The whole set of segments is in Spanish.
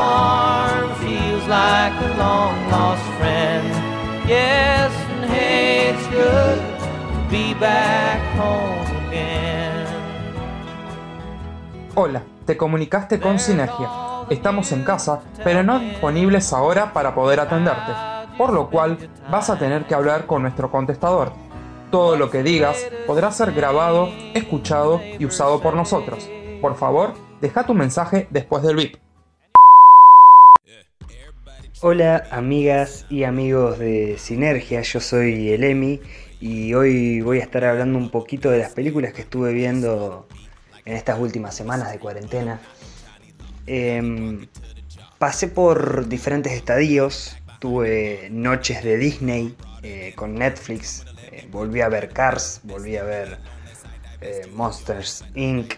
farm feels like a long lost friend. Yes, and hey, it's good to be back home again. Hola, te comunicaste con Sinergia. Estamos en casa, pero no disponibles ahora para poder atenderte, por lo cual vas a tener que hablar con nuestro contestador. Todo lo que digas podrá ser grabado, escuchado y usado por nosotros. Por favor, deja tu mensaje después del VIP. Hola amigas y amigos de Sinergia, yo soy el Emi y hoy voy a estar hablando un poquito de las películas que estuve viendo en estas últimas semanas de cuarentena. Em, pasé por diferentes estadios, tuve noches de Disney eh, con Netflix, eh, volví a ver Cars, volví a ver eh, Monsters Inc.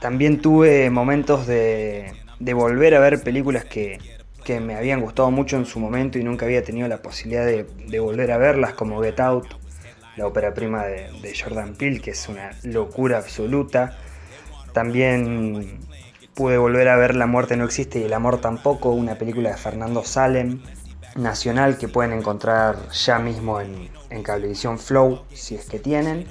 También tuve momentos de, de volver a ver películas que, que me habían gustado mucho en su momento y nunca había tenido la posibilidad de, volver a verlas, como Get Out, la ópera prima de, de, Jordan Peele, que es una locura absoluta. También pude volver a ver La muerte no existe y el amor tampoco, una película de Fernando Salem, nacional, que pueden encontrar ya mismo en, en Cablevisión Flow, si es que tienen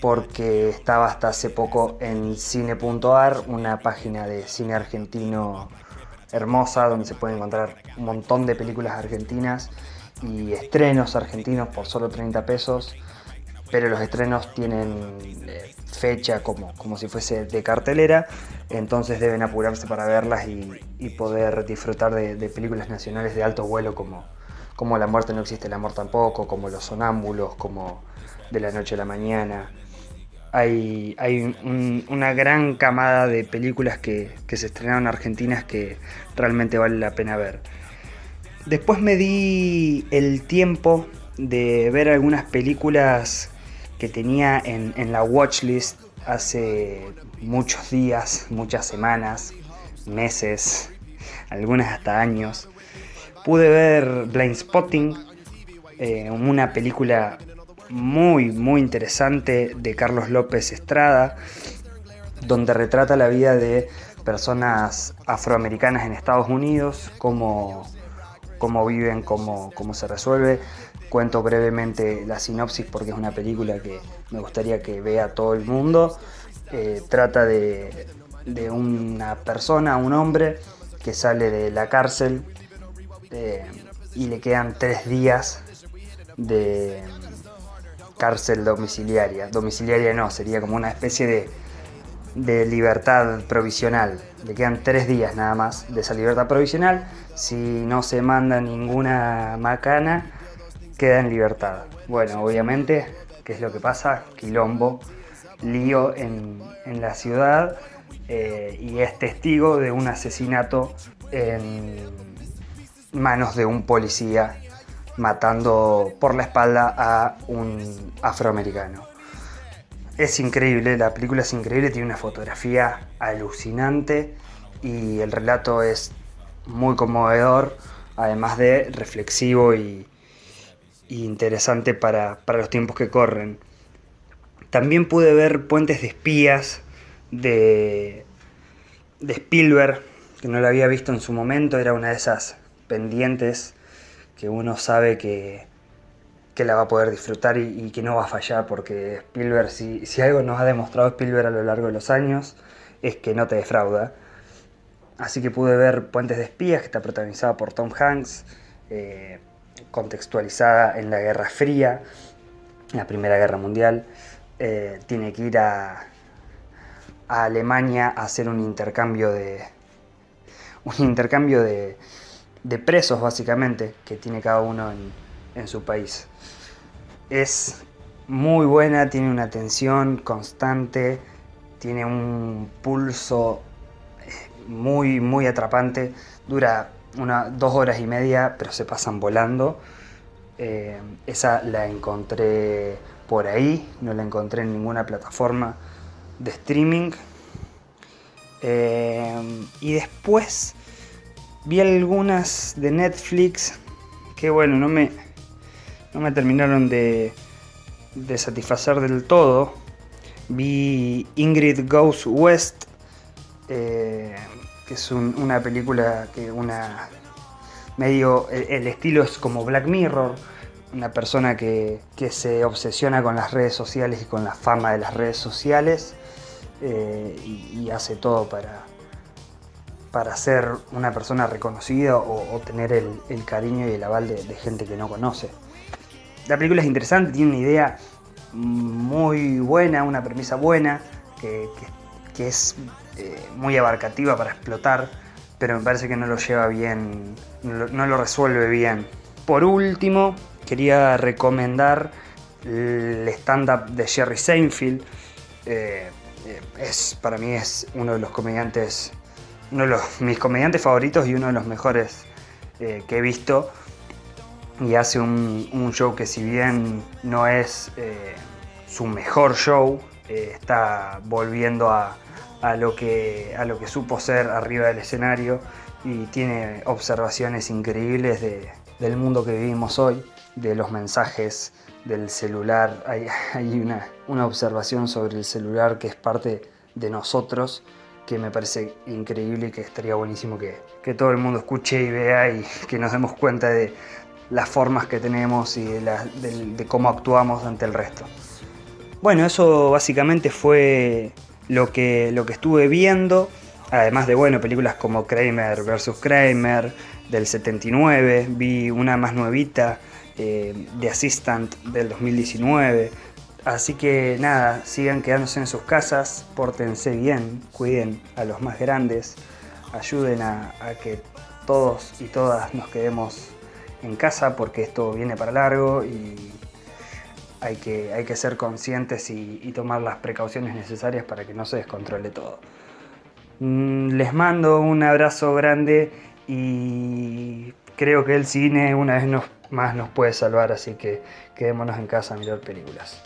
porque estaba hasta hace poco en cine.ar, una página de cine argentino hermosa donde se pueden encontrar un montón de películas argentinas y estrenos argentinos por solo 30 pesos, pero los estrenos tienen eh, fecha como, como si fuese de cartelera, entonces deben apurarse para verlas y, poder disfrutar de, de, películas nacionales de alto vuelo como, como La muerte no existe, el amor tampoco, como Los sonámbulos, como De la noche a la mañana hay, hay un, una gran camada de películas que, que, se estrenaron argentinas que realmente vale la pena ver. Después me di el tiempo de ver algunas películas que tenía en, en la watchlist hace muchos días, muchas semanas, meses, algunas hasta años. Pude ver Blind Spotting, eh, una película muy, muy interesante de Carlos López Estrada, donde retrata la vida de personas afroamericanas en Estados Unidos, cómo, cómo viven, cómo, cómo se resuelve. Cuento brevemente la sinopsis porque es una película que me gustaría que vea todo el mundo. Eh, trata de, de, una persona, un hombre, que sale de la cárcel eh, y le quedan tres días de, cárcel domiciliaria. Domiciliaria no, sería como una especie de, de libertad provisional. Le quedan tres días nada más de esa libertad provisional. Si no se manda ninguna macana, queda en libertad. Bueno, obviamente, ¿qué es lo que pasa? Quilombo, lío en, en la ciudad eh, y es testigo de un asesinato en manos de un policía matando por la espalda a un afroamericano. Es increíble, la película es increíble, tiene una fotografía alucinante y el relato es muy conmovedor, además de reflexivo y, interesante para, para, los tiempos que corren. También pude ver Puentes de Espías de, de Spielberg, que no la había visto en su momento, era una de esas pendientes que uno sabe que, que la va a poder disfrutar y, que no va a fallar, porque Spielberg, si, si algo nos ha demostrado Spielberg a lo largo de los años, es que no te defrauda. Así que pude ver Puentes de Espías, que está protagonizada por Tom Hanks, eh, contextualizada en la Guerra Fría, la Primera Guerra Mundial. Eh, tiene que ir a, a, Alemania a hacer un intercambio de. un intercambio de, de presos básicamente que tiene cada uno en, en, su país. Es muy buena, tiene una tensión constante, tiene un pulso eh, muy, muy atrapante, dura una, dos horas y media, pero se pasan volando. Eh, esa la encontré por ahí, no la encontré en ninguna plataforma de streaming. Eh, y después Vi algunas de Netflix que bueno, no me, no me terminaron de, de satisfacer del todo. Vi Ingrid Goes West, eh, que es una película que una medio, el, estilo es como Black Mirror, una persona que, se obsesiona con las redes sociales y con la fama de las redes sociales eh, y, hace todo para, para ser una persona reconocida o, tener el, cariño y el aval de, gente que no conoce. La película es interesante, tiene una idea muy buena, una premisa buena, que, es eh, muy abarcativa para explotar pero me parece que no lo lleva bien, no lo, resuelve bien. Por último, quería recomendar el stand-up de Jerry Seinfeld. Eh, eh, es, para mí es uno de los comediantes, uno de los, mis comediantes favoritos y uno de los mejores eh, que he visto. Y hace un, un, show que si bien no es su mejor show, está volviendo a, a lo que, a lo que supo ser arriba del escenario y tiene observaciones increíbles del mundo que vivimos hoy, de los mensajes del celular. Hay, hay una, una, observación sobre el celular que es parte de nosotros que me parece increíble y que estaría buenísimo que, que todo el mundo escuche y vea y que nos demos cuenta de las formas que tenemos y de, cómo actuamos ante el resto. Bueno, eso básicamente fue lo que, lo que estuve viendo, además de bueno, películas como Kramer vs. Kramer del 79, vi una más nuevita, eh, The Assistant del 2019. Así que nada, sigan quedándose en sus casas, pórtense bien, cuiden a los más grandes, ayuden a, que todos y todas nos quedemos en casa porque esto viene para largo y hay que, hay que ser conscientes y, tomar las precauciones necesarias para que no se descontrole todo. Mm, les mando un abrazo grande y creo que el cine una vez más nos puede salvar, así que quedémonos en casa a mirar películas.